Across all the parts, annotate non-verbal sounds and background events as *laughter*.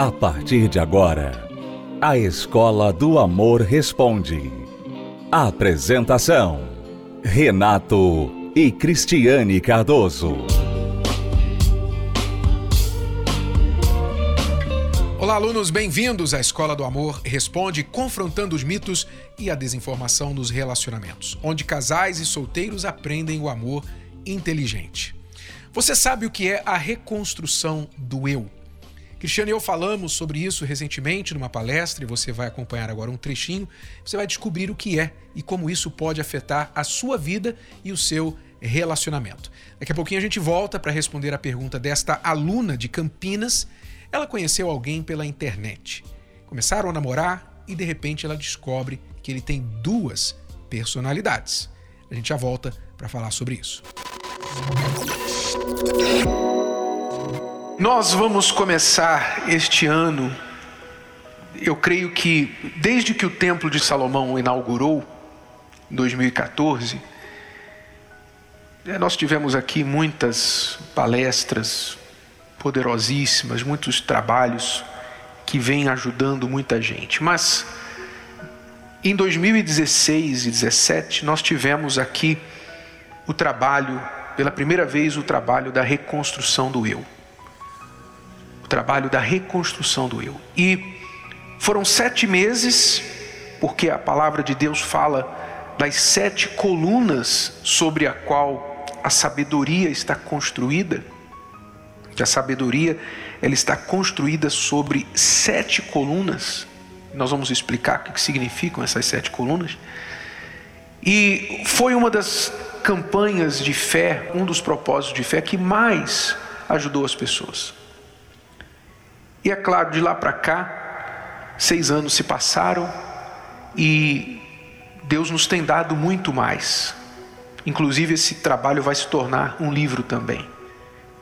A partir de agora, a Escola do Amor Responde. Apresentação: Renato e Cristiane Cardoso. Olá, alunos, bem-vindos à Escola do Amor Responde, confrontando os mitos e a desinformação nos relacionamentos, onde casais e solteiros aprendem o amor inteligente. Você sabe o que é a reconstrução do eu? Cristiano e eu falamos sobre isso recentemente numa palestra e você vai acompanhar agora um trechinho. Você vai descobrir o que é e como isso pode afetar a sua vida e o seu relacionamento. Daqui a pouquinho a gente volta para responder a pergunta desta aluna de Campinas. Ela conheceu alguém pela internet. Começaram a namorar e de repente ela descobre que ele tem duas personalidades. A gente já volta para falar sobre isso. Nós vamos começar este ano, eu creio que desde que o Templo de Salomão inaugurou, em 2014, eh, nós tivemos aqui muitas palestras poderosíssimas, muitos trabalhos que vêm ajudando muita gente. Mas em 2016 e 2017 nós tivemos aqui o trabalho, pela primeira vez, o trabalho da reconstrução do eu trabalho da reconstrução do eu. E foram sete meses, porque a palavra de Deus fala das sete colunas sobre a qual a sabedoria está construída. Que a sabedoria ela está construída sobre sete colunas. Nós vamos explicar o que significam essas sete colunas. E foi uma das campanhas de fé, um dos propósitos de fé que mais ajudou as pessoas. E é claro, de lá para cá, seis anos se passaram e Deus nos tem dado muito mais. Inclusive, esse trabalho vai se tornar um livro também,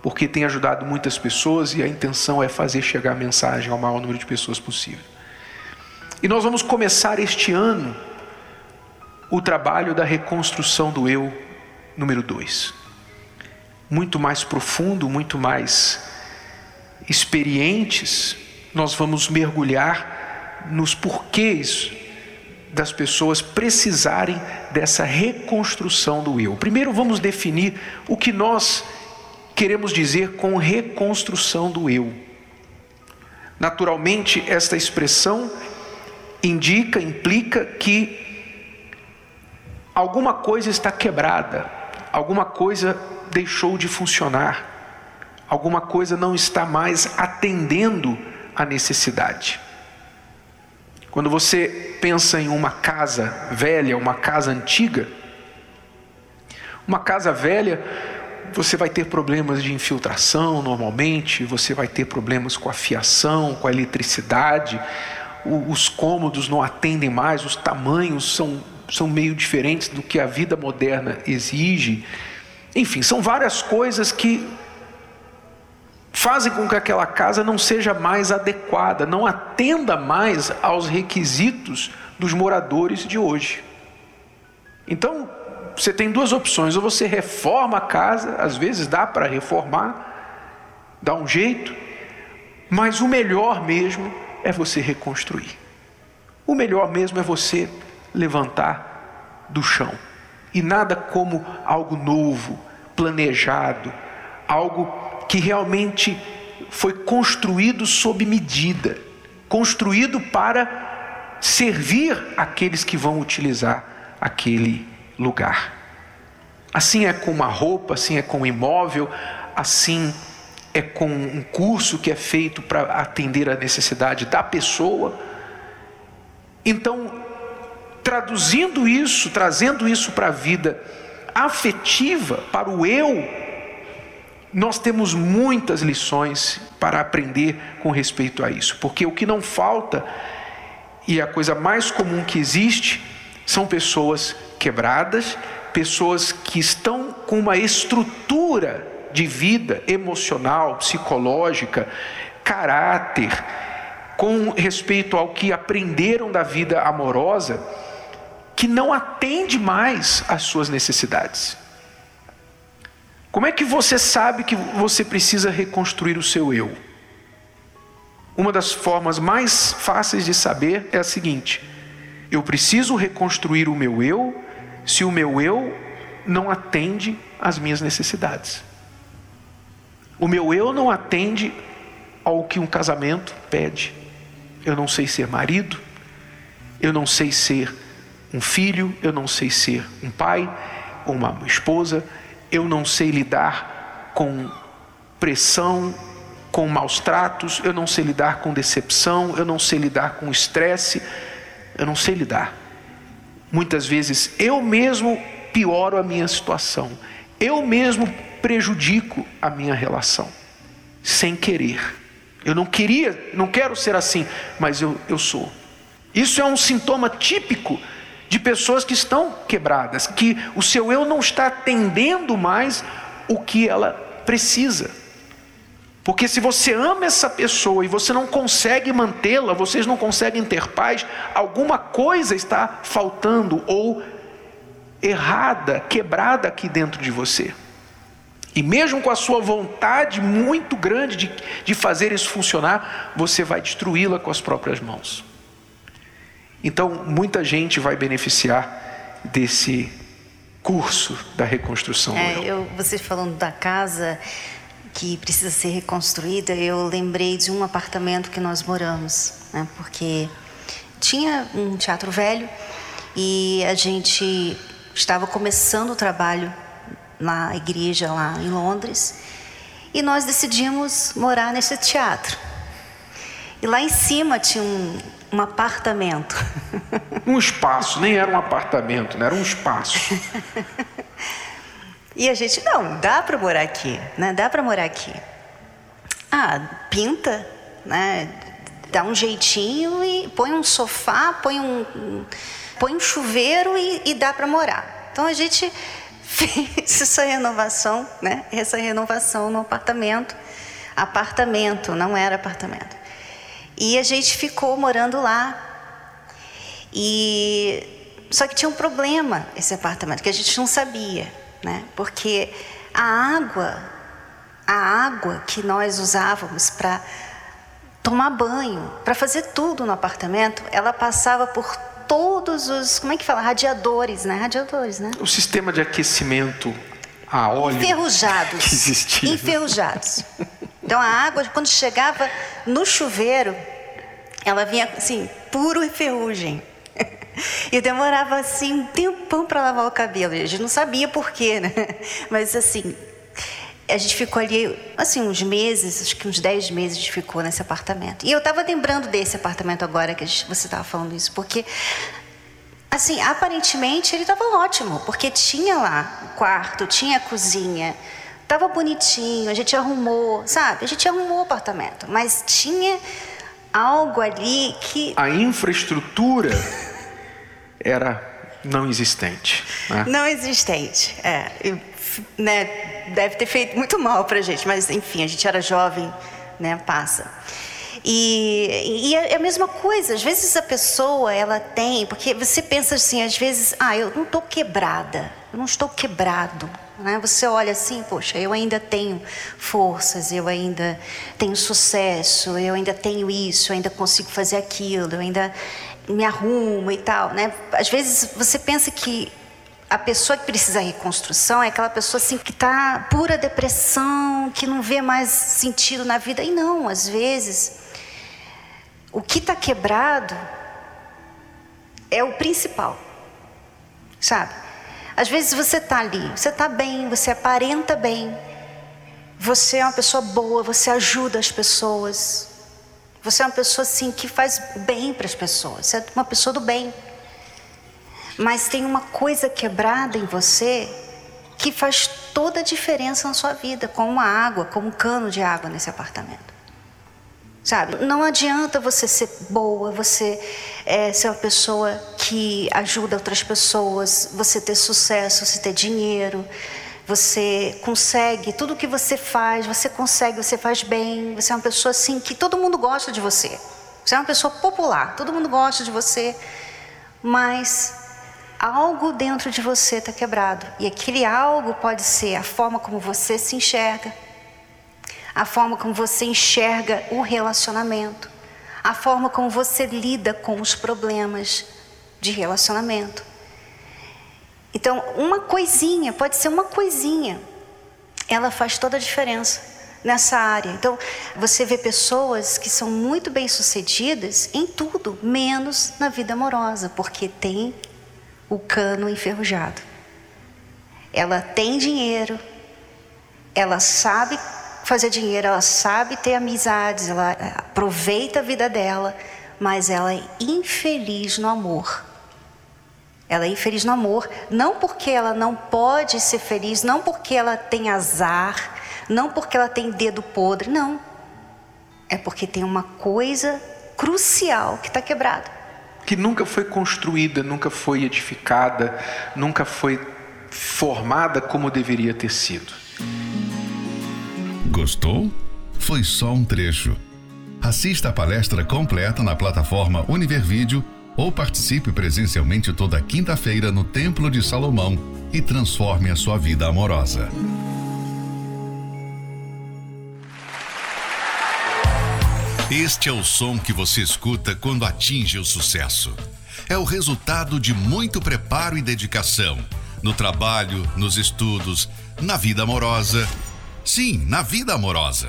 porque tem ajudado muitas pessoas e a intenção é fazer chegar a mensagem ao maior número de pessoas possível. E nós vamos começar este ano o trabalho da reconstrução do eu número dois, Muito mais profundo, muito mais experientes, nós vamos mergulhar nos porquês das pessoas precisarem dessa reconstrução do eu. Primeiro vamos definir o que nós queremos dizer com reconstrução do eu. Naturalmente, esta expressão indica, implica que alguma coisa está quebrada, alguma coisa deixou de funcionar alguma coisa não está mais atendendo à necessidade. Quando você pensa em uma casa velha, uma casa antiga, uma casa velha, você vai ter problemas de infiltração normalmente, você vai ter problemas com a fiação, com a eletricidade, os cômodos não atendem mais, os tamanhos são, são meio diferentes do que a vida moderna exige. Enfim, são várias coisas que fazem com que aquela casa não seja mais adequada, não atenda mais aos requisitos dos moradores de hoje. Então, você tem duas opções: ou você reforma a casa, às vezes dá para reformar, dá um jeito, mas o melhor mesmo é você reconstruir. O melhor mesmo é você levantar do chão. E nada como algo novo, planejado, algo que realmente foi construído sob medida, construído para servir aqueles que vão utilizar aquele lugar. Assim é com uma roupa, assim é com um imóvel, assim é com um curso que é feito para atender a necessidade da pessoa. Então, traduzindo isso, trazendo isso para a vida afetiva, para o eu nós temos muitas lições para aprender com respeito a isso, porque o que não falta, e a coisa mais comum que existe, são pessoas quebradas, pessoas que estão com uma estrutura de vida emocional, psicológica, caráter, com respeito ao que aprenderam da vida amorosa, que não atende mais às suas necessidades. Como é que você sabe que você precisa reconstruir o seu eu? uma das formas mais fáceis de saber é a seguinte: eu preciso reconstruir o meu eu se o meu eu não atende às minhas necessidades. O meu eu não atende ao que um casamento pede. Eu não sei ser marido, eu não sei ser um filho, eu não sei ser um pai ou uma esposa, eu não sei lidar com pressão, com maus tratos, eu não sei lidar com decepção, eu não sei lidar com estresse, eu não sei lidar. Muitas vezes eu mesmo pioro a minha situação, eu mesmo prejudico a minha relação, sem querer. Eu não queria, não quero ser assim, mas eu, eu sou. Isso é um sintoma típico de pessoas que estão quebradas, que o seu eu não está atendendo mais o que ela precisa. Porque se você ama essa pessoa e você não consegue mantê-la, vocês não conseguem ter paz, alguma coisa está faltando ou errada, quebrada aqui dentro de você. E mesmo com a sua vontade muito grande de, de fazer isso funcionar, você vai destruí-la com as próprias mãos. Então, muita gente vai beneficiar desse curso da reconstrução. É, eu, você falando da casa que precisa ser reconstruída, eu lembrei de um apartamento que nós moramos, né? porque tinha um teatro velho e a gente estava começando o trabalho na igreja lá em Londres e nós decidimos morar nesse teatro. E lá em cima tinha um, um apartamento. Um espaço, nem era um apartamento, né? era um espaço. *laughs* e a gente, não, dá para morar aqui, né? Dá para morar aqui. Ah, pinta, né? Dá um jeitinho e põe um sofá, põe um, põe um chuveiro e, e dá para morar. Então a gente *laughs* fez essa renovação, né? Essa renovação no apartamento. Apartamento, não era apartamento. E a gente ficou morando lá. E só que tinha um problema esse apartamento que a gente não sabia, né? Porque a água, a água que nós usávamos para tomar banho, para fazer tudo no apartamento, ela passava por todos os, como é que fala? Radiadores, né? Radiadores, né? O sistema de aquecimento a óleo enferrujados, que existia. enferrujados. Então a água quando chegava no chuveiro, ela vinha assim, puro ferrugem. *laughs* E demorava assim um tempão para lavar o cabelo. A gente não sabia por quê, né? *laughs* Mas assim, a gente ficou ali, assim, uns meses, acho que uns 10 meses a gente ficou nesse apartamento. E eu estava lembrando desse apartamento agora que gente, você estava falando isso, porque, assim, aparentemente ele estava ótimo, porque tinha lá o quarto, tinha a cozinha, estava bonitinho, a gente arrumou, sabe? A gente arrumou o apartamento, mas tinha algo ali que. A infraestrutura era não existente. Né? Não existente, é. E, né, deve ter feito muito mal para a gente, mas enfim, a gente era jovem, né, passa. E, e, é a mesma coisa, às vezes a pessoa ela tem, porque você pensa assim, às vezes, ah, eu não estou quebrada, eu não estou quebrado. Né? Você olha assim, poxa, eu ainda tenho forças, eu ainda tenho sucesso, eu ainda tenho isso, eu ainda consigo fazer aquilo, eu ainda me arrumo e tal. Né? Às vezes você pensa que a pessoa que precisa de reconstrução é aquela pessoa assim que está pura depressão, que não vê mais sentido na vida. E não, às vezes, o que está quebrado é o principal, sabe? Às vezes você está ali, você está bem, você aparenta bem, você é uma pessoa boa, você ajuda as pessoas, você é uma pessoa assim que faz bem para as pessoas, você é uma pessoa do bem. Mas tem uma coisa quebrada em você que faz toda a diferença na sua vida, como água, como um cano de água nesse apartamento. Sabe? Não adianta você ser boa, você é, ser uma pessoa que ajuda outras pessoas, você ter sucesso, você ter dinheiro, você consegue, tudo que você faz, você consegue, você faz bem, você é uma pessoa assim que todo mundo gosta de você. Você é uma pessoa popular, todo mundo gosta de você, mas algo dentro de você está quebrado. E aquele algo pode ser a forma como você se enxerga, a forma como você enxerga o relacionamento. a forma como você lida com os problemas de relacionamento. Então, uma coisinha, pode ser uma coisinha, ela faz toda a diferença nessa área. Então, você vê pessoas que são muito bem-sucedidas em tudo, menos na vida amorosa, porque tem o cano enferrujado. Ela tem dinheiro, ela sabe fazer dinheiro, ela sabe ter amizades, ela aproveita a vida dela, mas ela é infeliz no amor. Ela é infeliz no amor, não porque ela não pode ser feliz, não porque ela tem azar, não porque ela tem dedo podre, não. É porque tem uma coisa crucial que está quebrada. Que nunca foi construída, nunca foi edificada, nunca foi formada como deveria ter sido. Gostou? Foi só um trecho. Assista a palestra completa na plataforma Univervídeo ou participe presencialmente toda quinta-feira no Templo de Salomão e transforme a sua vida amorosa. Este é o som que você escuta quando atinge o sucesso. É o resultado de muito preparo e dedicação no trabalho, nos estudos, na vida amorosa. Sim, na vida amorosa.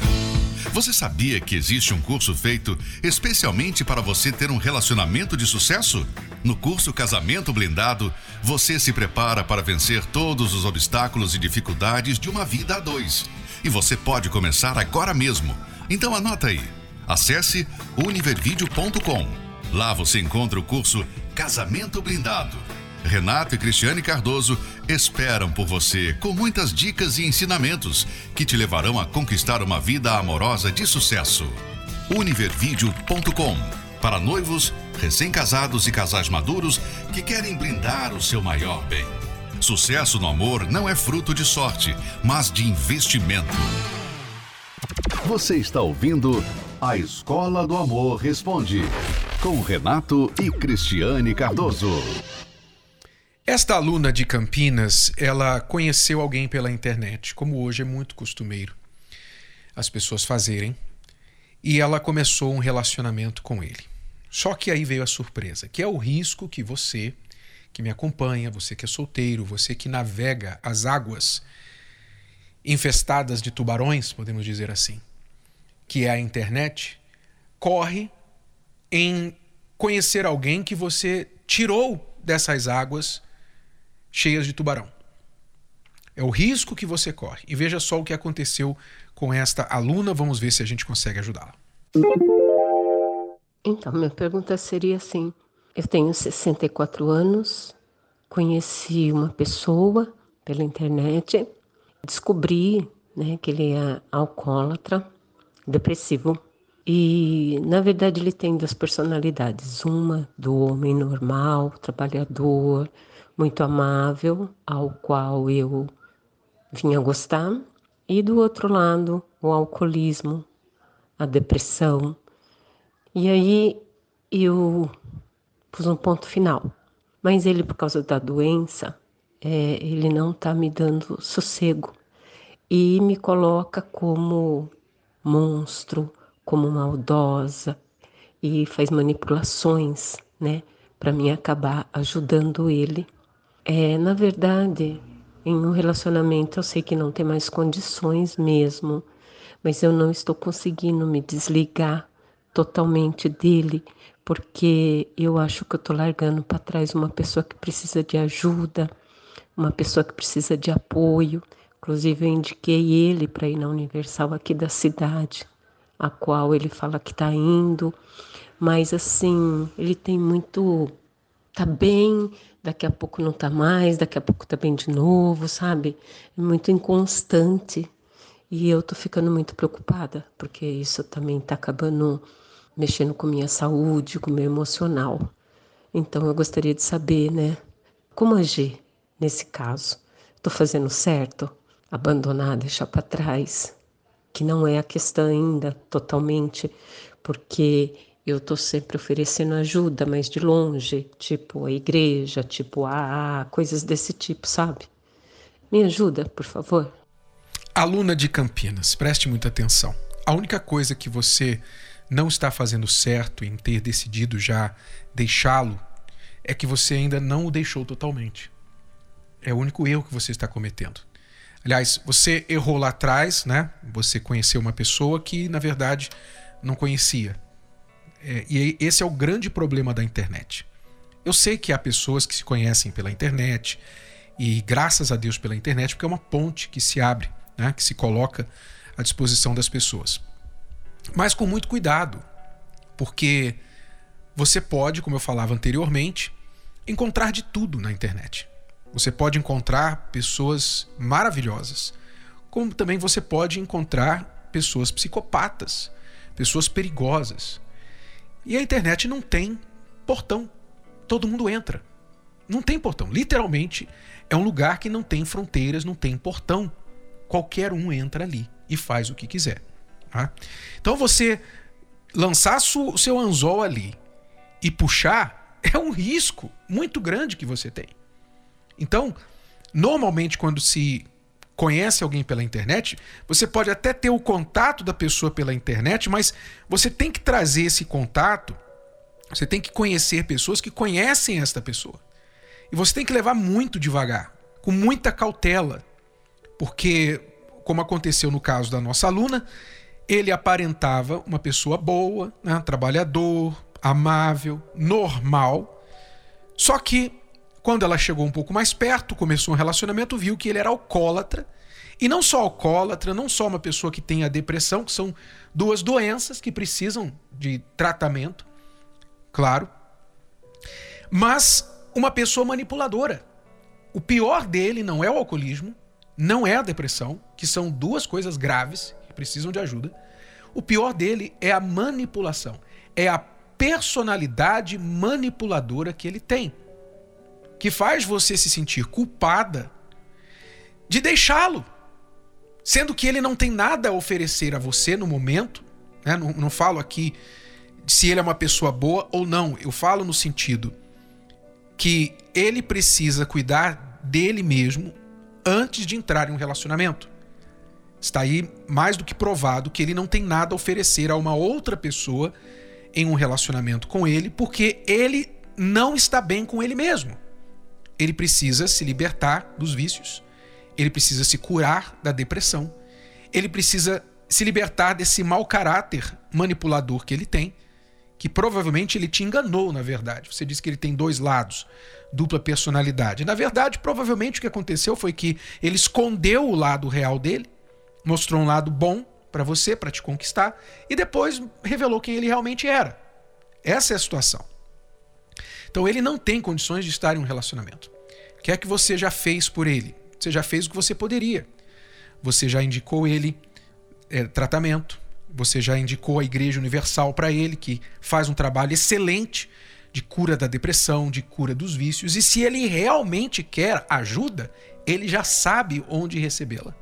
Você sabia que existe um curso feito especialmente para você ter um relacionamento de sucesso? No curso Casamento Blindado, você se prepara para vencer todos os obstáculos e dificuldades de uma vida a dois. E você pode começar agora mesmo. Então anota aí. Acesse univervideo.com. Lá você encontra o curso Casamento Blindado. Renato e Cristiane Cardoso esperam por você com muitas dicas e ensinamentos que te levarão a conquistar uma vida amorosa de sucesso. Univervideo.com para noivos, recém-casados e casais maduros que querem blindar o seu maior bem. Sucesso no amor não é fruto de sorte, mas de investimento. Você está ouvindo A Escola do Amor Responde com Renato e Cristiane Cardoso. Esta aluna de Campinas, ela conheceu alguém pela internet, como hoje é muito costumeiro as pessoas fazerem, e ela começou um relacionamento com ele. Só que aí veio a surpresa, que é o risco que você que me acompanha, você que é solteiro, você que navega as águas infestadas de tubarões, podemos dizer assim, que é a internet, corre em conhecer alguém que você tirou dessas águas cheias de tubarão. É o risco que você corre. E veja só o que aconteceu com esta aluna. Vamos ver se a gente consegue ajudá-la. Então, minha pergunta seria assim: eu tenho 64 anos, conheci uma pessoa pela internet, descobri né, que ele é alcoólatra, depressivo. E, na verdade, ele tem duas personalidades: uma do homem normal, trabalhador, muito amável, ao qual eu vinha gostar, e do outro lado, o alcoolismo, a depressão. E aí eu pus um ponto final. Mas ele, por causa da doença, é, ele não está me dando sossego e me coloca como monstro, como maldosa e faz manipulações, né, para mim acabar ajudando ele é, na verdade, em um relacionamento eu sei que não tem mais condições mesmo, mas eu não estou conseguindo me desligar totalmente dele, porque eu acho que eu estou largando para trás uma pessoa que precisa de ajuda, uma pessoa que precisa de apoio. Inclusive, eu indiquei ele para ir na Universal aqui da cidade, a qual ele fala que está indo, mas assim, ele tem muito. tá bem, daqui a pouco não tá mais, daqui a pouco tá bem de novo, sabe? É muito inconstante. E eu tô ficando muito preocupada, porque isso também tá acabando mexendo com minha saúde, com meu emocional. Então eu gostaria de saber, né, como agir nesse caso. Estou fazendo certo? Abandonar, deixar para trás? Que não é a questão ainda totalmente, porque eu estou sempre oferecendo ajuda, mas de longe, tipo a igreja, tipo a coisas desse tipo, sabe? Me ajuda, por favor. Aluna de Campinas, preste muita atenção. A única coisa que você não está fazendo certo em ter decidido já deixá-lo, é que você ainda não o deixou totalmente. É o único erro que você está cometendo. Aliás, você errou lá atrás, né? Você conheceu uma pessoa que, na verdade, não conhecia. É, e esse é o grande problema da internet. Eu sei que há pessoas que se conhecem pela internet, e graças a Deus pela internet, porque é uma ponte que se abre, né? que se coloca à disposição das pessoas. Mas com muito cuidado, porque você pode, como eu falava anteriormente, encontrar de tudo na internet. Você pode encontrar pessoas maravilhosas, como também você pode encontrar pessoas psicopatas, pessoas perigosas. E a internet não tem portão. Todo mundo entra. Não tem portão. Literalmente, é um lugar que não tem fronteiras, não tem portão. Qualquer um entra ali e faz o que quiser. Tá? Então você lançar o seu anzol ali e puxar é um risco muito grande que você tem. Então, normalmente quando se conhece alguém pela internet, você pode até ter o contato da pessoa pela internet, mas você tem que trazer esse contato, você tem que conhecer pessoas que conhecem esta pessoa. E você tem que levar muito devagar, com muita cautela, porque, como aconteceu no caso da nossa aluna, ele aparentava uma pessoa boa, né, trabalhador, amável, normal. Só que quando ela chegou um pouco mais perto, começou um relacionamento, viu que ele era alcoólatra. E não só alcoólatra, não só uma pessoa que tem a depressão, que são duas doenças que precisam de tratamento, claro. Mas uma pessoa manipuladora. O pior dele não é o alcoolismo, não é a depressão, que são duas coisas graves que precisam de ajuda. O pior dele é a manipulação, é a personalidade manipuladora que ele tem que faz você se sentir culpada de deixá-lo, sendo que ele não tem nada a oferecer a você no momento. Né? Não, não falo aqui se ele é uma pessoa boa ou não, eu falo no sentido que ele precisa cuidar dele mesmo antes de entrar em um relacionamento. Está aí mais do que provado que ele não tem nada a oferecer a uma outra pessoa em um relacionamento com ele, porque ele não está bem com ele mesmo ele precisa se libertar dos vícios, ele precisa se curar da depressão, ele precisa se libertar desse mau caráter manipulador que ele tem, que provavelmente ele te enganou, na verdade. Você disse que ele tem dois lados, dupla personalidade. Na verdade, provavelmente o que aconteceu foi que ele escondeu o lado real dele, mostrou um lado bom para você, para te conquistar, e depois revelou quem ele realmente era. Essa é a situação. Então ele não tem condições de estar em um relacionamento. O que é que você já fez por ele? Você já fez o que você poderia. Você já indicou ele é, tratamento. Você já indicou a Igreja Universal para ele, que faz um trabalho excelente de cura da depressão, de cura dos vícios. E se ele realmente quer ajuda, ele já sabe onde recebê-la,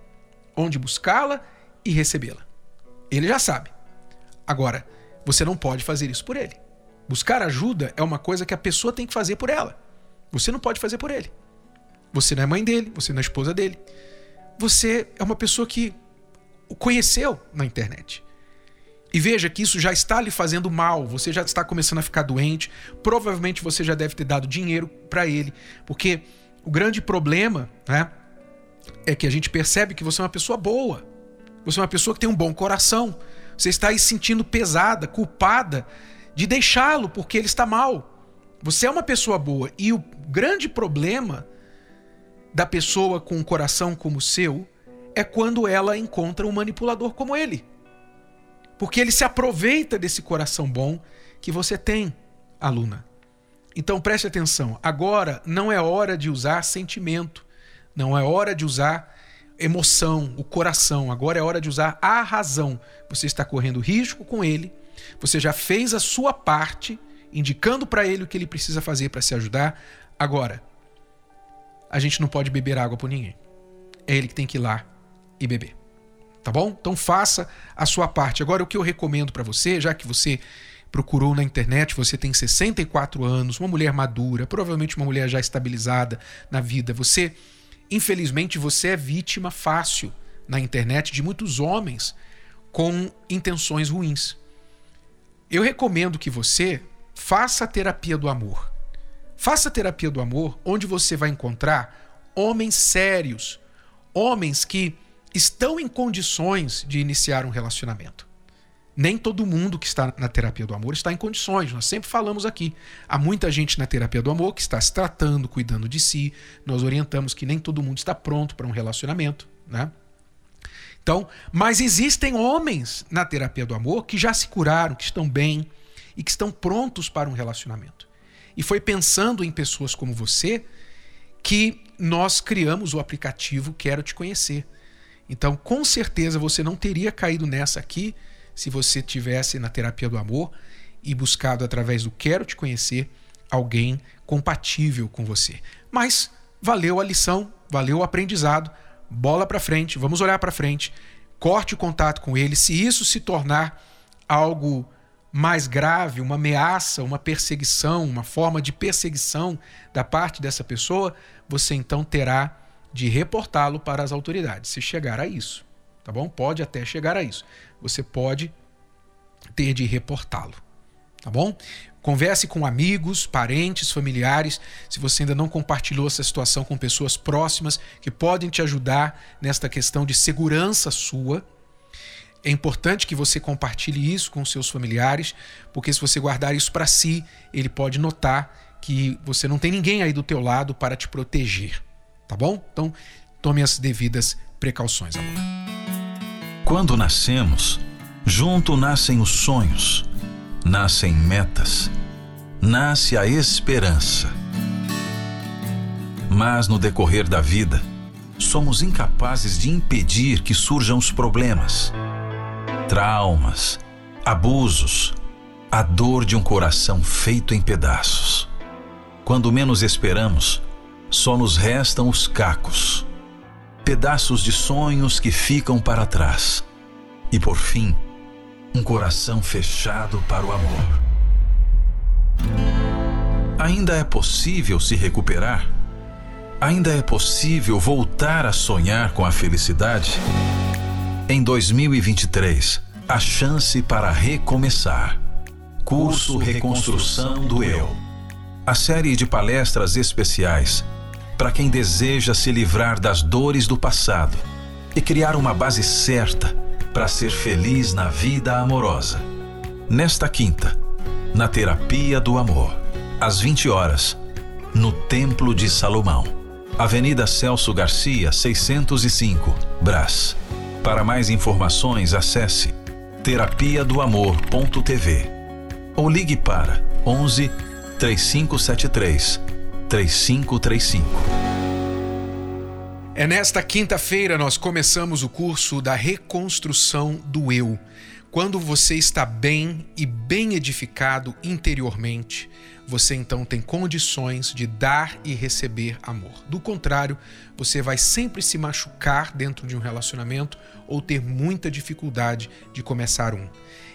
onde buscá-la e recebê-la. Ele já sabe. Agora, você não pode fazer isso por ele. Buscar ajuda é uma coisa que a pessoa tem que fazer por ela. Você não pode fazer por ele. Você não é mãe dele, você não é esposa dele. Você é uma pessoa que o conheceu na internet. E veja que isso já está lhe fazendo mal, você já está começando a ficar doente, provavelmente você já deve ter dado dinheiro para ele, porque o grande problema, né, é que a gente percebe que você é uma pessoa boa. Você é uma pessoa que tem um bom coração. Você está aí sentindo pesada, culpada de deixá-lo porque ele está mal. Você é uma pessoa boa e o grande problema da pessoa com um coração como o seu é quando ela encontra um manipulador como ele. Porque ele se aproveita desse coração bom que você tem, aluna. Então preste atenção, agora não é hora de usar sentimento, não é hora de usar emoção, o coração, agora é hora de usar a razão. Você está correndo risco com ele você já fez a sua parte, indicando para ele o que ele precisa fazer para se ajudar. Agora, a gente não pode beber água por ninguém. É ele que tem que ir lá e beber. Tá bom? Então faça a sua parte. Agora, o que eu recomendo para você, já que você procurou na internet, você tem 64 anos, uma mulher madura, provavelmente uma mulher já estabilizada na vida, você, infelizmente, você é vítima fácil na internet de muitos homens com intenções ruins. Eu recomendo que você faça a terapia do amor. Faça a terapia do amor onde você vai encontrar homens sérios, homens que estão em condições de iniciar um relacionamento. Nem todo mundo que está na terapia do amor está em condições. Nós sempre falamos aqui. Há muita gente na terapia do amor que está se tratando, cuidando de si. Nós orientamos que nem todo mundo está pronto para um relacionamento, né? Então, mas existem homens na terapia do amor que já se curaram, que estão bem e que estão prontos para um relacionamento. E foi pensando em pessoas como você que nós criamos o aplicativo Quero Te Conhecer. Então, com certeza você não teria caído nessa aqui se você tivesse na terapia do amor e buscado através do Quero Te Conhecer alguém compatível com você. Mas valeu a lição, valeu o aprendizado. Bola para frente, vamos olhar para frente. Corte o contato com ele. Se isso se tornar algo mais grave, uma ameaça, uma perseguição, uma forma de perseguição da parte dessa pessoa, você então terá de reportá-lo para as autoridades, se chegar a isso. Tá bom? Pode até chegar a isso. Você pode ter de reportá-lo. Tá bom? Converse com amigos, parentes, familiares. Se você ainda não compartilhou essa situação com pessoas próximas que podem te ajudar nesta questão de segurança sua, é importante que você compartilhe isso com seus familiares, porque se você guardar isso para si, ele pode notar que você não tem ninguém aí do teu lado para te proteger, tá bom? Então, tome as devidas precauções, amor. Quando nascemos, junto nascem os sonhos, nascem metas, nasce a esperança. Mas no decorrer da vida, somos incapazes de impedir que surjam os problemas traumas, abusos, a dor de um coração feito em pedaços. Quando menos esperamos, só nos restam os cacos, pedaços de sonhos que ficam para trás. E por fim, um coração fechado para o amor. Ainda é possível se recuperar? Ainda é possível voltar a sonhar com a felicidade? Em 2023, a chance para recomeçar. Curso Reconstrução do Eu. A série de palestras especiais para quem deseja se livrar das dores do passado e criar uma base certa para ser feliz na vida amorosa. Nesta quinta, na Terapia do Amor, às 20 horas, no Templo de Salomão, Avenida Celso Garcia, 605, Brás. Para mais informações, acesse terapia do amor.tv ou ligue para 11 3573 3535. É nesta quinta-feira nós começamos o curso da reconstrução do eu. Quando você está bem e bem edificado interiormente, você então tem condições de dar e receber amor. Do contrário, você vai sempre se machucar dentro de um relacionamento ou ter muita dificuldade de começar um.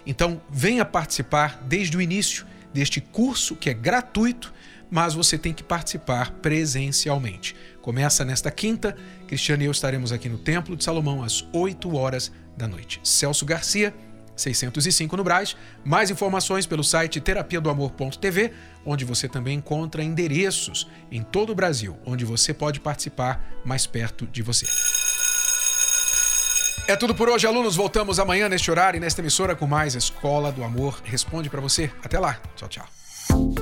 Então, venha participar desde o início deste curso que é gratuito, mas você tem que participar presencialmente. Começa nesta quinta, Cristiano e eu estaremos aqui no Templo de Salomão às 8 horas da noite. Celso Garcia 605 no Braz. Mais informações pelo site terapia do amor.tv, onde você também encontra endereços em todo o Brasil, onde você pode participar mais perto de você. É tudo por hoje, alunos. Voltamos amanhã neste horário e nesta emissora com mais Escola do Amor Responde para você. Até lá. Tchau, tchau.